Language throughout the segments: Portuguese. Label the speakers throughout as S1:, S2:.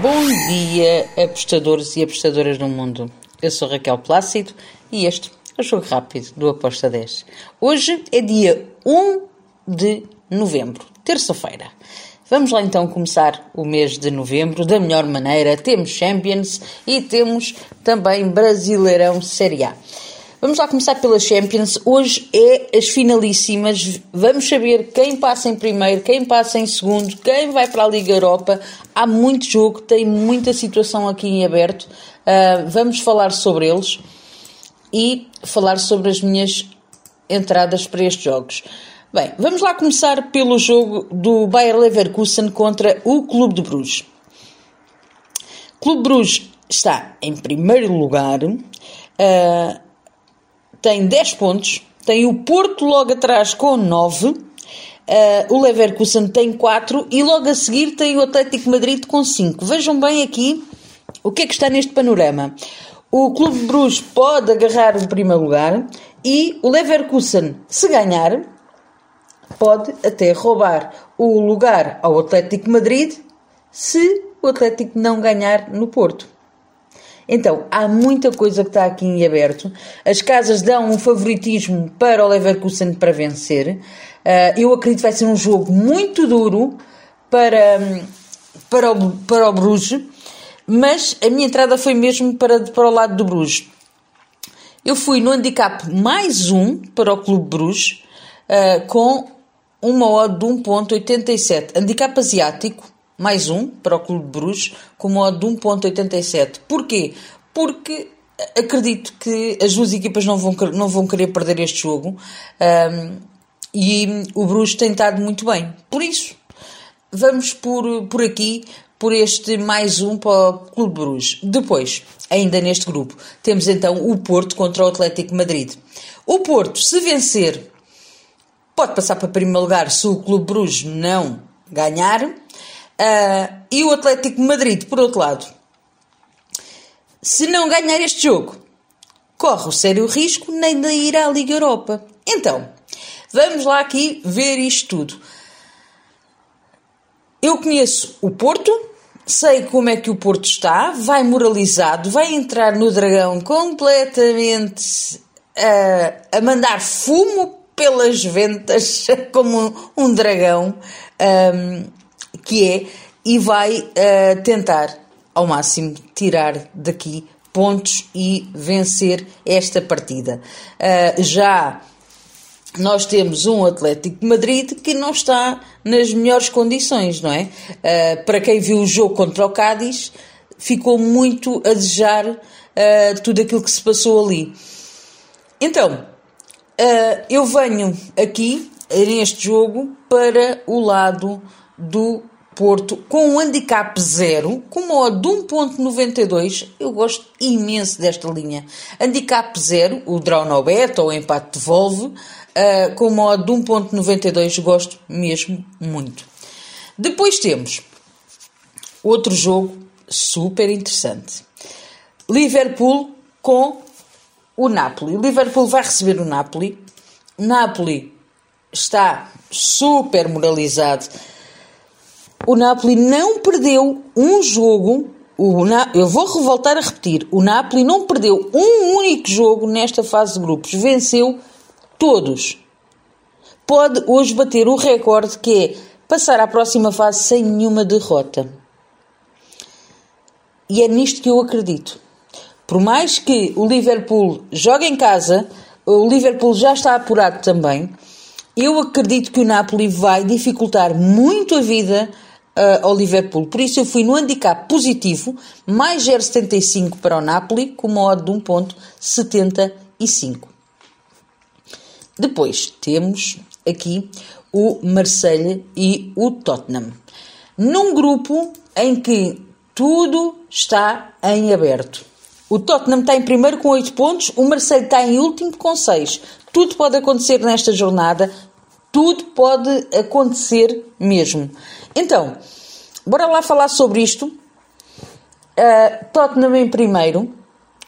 S1: Bom dia, apostadores e apostadoras no mundo. Eu sou Raquel Plácido e este é o Jogo Rápido do Aposta 10. Hoje é dia 1 de novembro, terça-feira. Vamos lá então começar o mês de novembro da melhor maneira. Temos Champions e temos também Brasileirão Série A. Vamos lá começar pela Champions. Hoje é as finalíssimas. Vamos saber quem passa em primeiro, quem passa em segundo, quem vai para a Liga Europa. Há muito jogo, tem muita situação aqui em aberto. Uh, vamos falar sobre eles e falar sobre as minhas entradas para estes jogos. Bem, vamos lá começar pelo jogo do Bayer Leverkusen contra o Clube de Bruges. Clube Bruges está em primeiro lugar, uh, tem 10 pontos, tem o Porto logo atrás com 9, uh, o Leverkusen tem 4 e logo a seguir tem o Atlético Madrid com 5. Vejam bem aqui o que é que está neste panorama. O Clube de Bruges pode agarrar o primeiro lugar e o Leverkusen, se ganhar, pode até roubar o lugar ao Atlético Madrid se o Atlético não ganhar no Porto. Então, há muita coisa que está aqui em aberto. As casas dão um favoritismo para o Leverkusen para vencer. Uh, eu acredito que vai ser um jogo muito duro para, para, o, para o Bruges, mas a minha entrada foi mesmo para, para o lado do Bruges. Eu fui no handicap mais um para o Clube Bruges, uh, com uma odd de 1.87. Handicap asiático, mais um, para o Clube de Bruges, com uma odd de 1.87. Porquê? Porque acredito que as duas equipas não vão, não vão querer perder este jogo um, e o Bruges tem estado muito bem. Por isso, vamos por, por aqui, por este mais um para o Clube de Bruges. Depois, ainda neste grupo, temos então o Porto contra o Atlético Madrid. O Porto, se vencer pode passar para primeiro lugar se o Clube Bruges não ganhar. Uh, e o Atlético Madrid, por outro lado, se não ganhar este jogo, corre o sério risco nem de ir à Liga Europa. Então, vamos lá aqui ver isto tudo. Eu conheço o Porto, sei como é que o Porto está, vai moralizado, vai entrar no Dragão completamente uh, a mandar fumo pelas ventas como um, dragão um, que é e vai uh, tentar ao máximo tirar daqui pontos e vencer esta partida. Uh, já nós temos um Atlético de Madrid que não está nas melhores condições, não é? Uh, para quem viu o jogo contra o Cádiz, ficou muito a desejar uh, tudo aquilo que se passou ali. Então, eu venho aqui, neste jogo, para o lado do Porto, com um handicap zero, com uma odd de 1.92. Eu gosto imenso desta linha. Handicap zero, o draw no bet ou empate devolve, uh, com uma odd de 1.92. Gosto mesmo muito. Depois temos outro jogo super interessante. Liverpool com o Napoli. O Liverpool vai receber o Napoli. O Napoli está super moralizado. O Napoli não perdeu um jogo. Na... Eu vou voltar a repetir. O Napoli não perdeu um único jogo nesta fase de grupos. Venceu todos. Pode hoje bater o recorde que é passar à próxima fase sem nenhuma derrota. E é nisto que eu acredito. Por mais que o Liverpool jogue em casa, o Liverpool já está apurado também. Eu acredito que o Napoli vai dificultar muito a vida uh, ao Liverpool. Por isso eu fui no handicap positivo, mais 0,75 para o Napoli, com uma odd de 1,75. Depois temos aqui o Marseille e o Tottenham. Num grupo em que tudo está em aberto. O Tottenham está em primeiro com 8 pontos, o Marseille está em último com 6. Tudo pode acontecer nesta jornada, tudo pode acontecer mesmo. Então, bora lá falar sobre isto. Uh, Tottenham em primeiro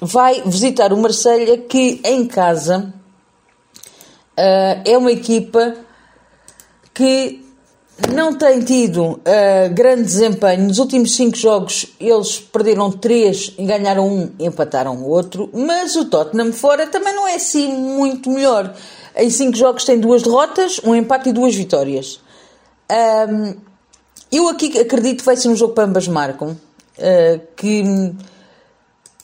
S1: vai visitar o Marselha que em casa uh, é uma equipa que não tem tido uh, grande desempenho. Nos últimos cinco jogos eles perderam três ganharam um e empataram o outro. Mas o Tottenham fora também não é assim muito melhor. Em cinco jogos tem duas derrotas, um empate e duas vitórias. Um, eu aqui acredito que vai ser um jogo para ambas marcam. Uh, que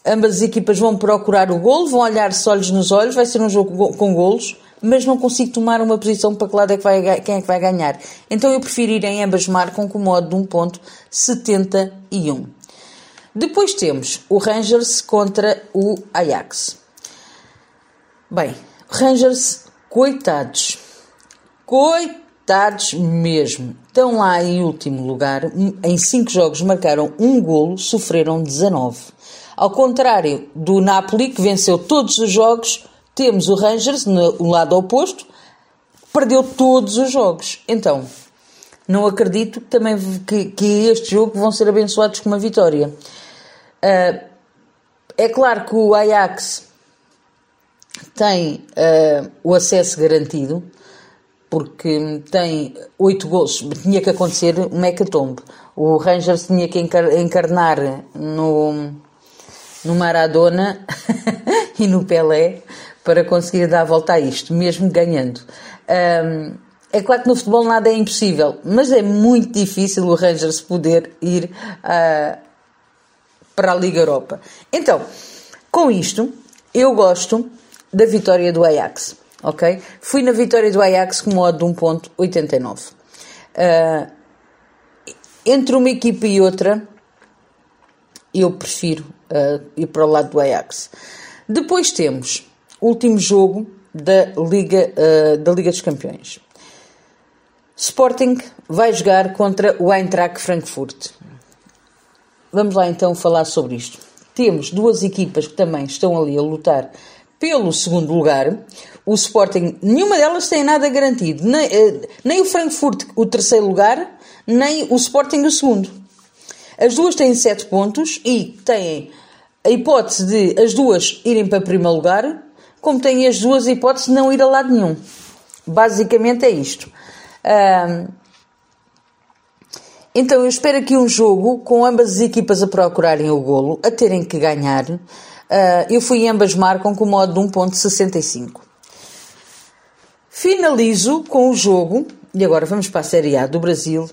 S1: ambas as equipas vão procurar o golo, vão olhar-se olhos nos olhos, vai ser um jogo com golos mas não consigo tomar uma posição para que lado é que vai, quem é que vai ganhar. Então eu prefiro ir em ambas marcam com modo de 1.71. Depois temos o Rangers contra o Ajax. Bem, Rangers, coitados. Coitados mesmo. Estão lá em último lugar. Em 5 jogos marcaram um golo, sofreram 19. Ao contrário do Napoli, que venceu todos os jogos, temos o Rangers no lado oposto, perdeu todos os jogos. Então, não acredito também que, que este jogo vão ser abençoados com uma vitória. Uh, é claro que o Ajax tem uh, o acesso garantido, porque tem oito gols. Tinha que acontecer um hecatombe. O Rangers tinha que encarnar no, no Maradona e no Pelé para conseguir dar a volta a isto, mesmo ganhando. Um, é claro que no futebol nada é impossível, mas é muito difícil o Rangers poder ir uh, para a Liga Europa. Então, com isto, eu gosto da vitória do Ajax, ok? Fui na vitória do Ajax com modo de 1.89. Uh, ah, entre uma equipa e outra, eu prefiro uh, ir para o lado do Ajax. Depois temos último jogo da Liga, uh, da Liga dos Campeões. Sporting vai jogar contra o Eintracht Frankfurt. Vamos lá então falar sobre isto. Temos duas equipas que também estão ali a lutar pelo segundo lugar. O Sporting, nenhuma delas tem nada garantido. Nem, uh, nem o Frankfurt o terceiro lugar, nem o Sporting o segundo. As duas têm sete pontos e têm a hipótese de as duas irem para primeiro lugar como têm as duas hipóteses de não ir a lado nenhum. Basicamente é isto. então eu espero aqui um jogo com ambas as equipas a procurarem o golo, a terem que ganhar. Uh, eu fui ambas marcam com o modo de 1.65. Finalizo com o jogo, e agora vamos para a Série A do Brasil,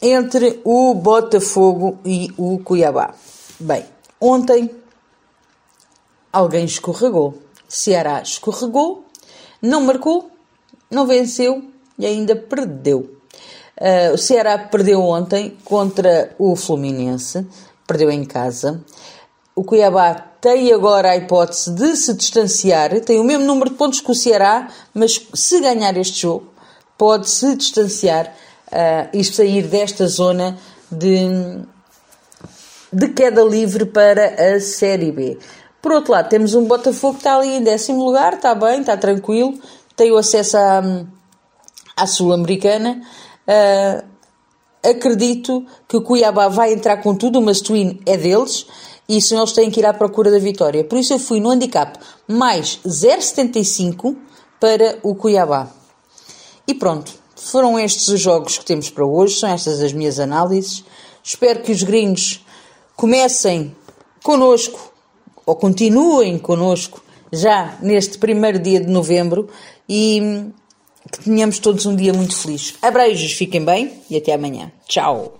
S1: entre o Botafogo e o Cuiabá. Bem, ontem alguém escorregou. Ceará escorregou, não marcou, não venceu e ainda perdeu. Uh, o Ceará perdeu ontem contra o Fluminense, perdeu em casa. O Cuiabá tem agora a hipótese de se distanciar, tem o mesmo número de pontos que o Ceará, mas se ganhar este jogo, pode se distanciar uh, e sair desta zona de, de queda livre para a Série B. Por outro lado, temos um Botafogo que está ali em décimo lugar, está bem, está tranquilo, tem o acesso à, à Sul-Americana. Uh, acredito que o Cuiabá vai entrar com tudo, o Mastuíno é deles e isso eles têm que ir à procura da vitória. Por isso eu fui no handicap mais 0,75 para o Cuiabá. E pronto, foram estes os jogos que temos para hoje, são estas as minhas análises. Espero que os gringos comecem connosco ou continuem connosco já neste primeiro dia de novembro e que tenhamos todos um dia muito feliz. Abreijos, fiquem bem e até amanhã. Tchau!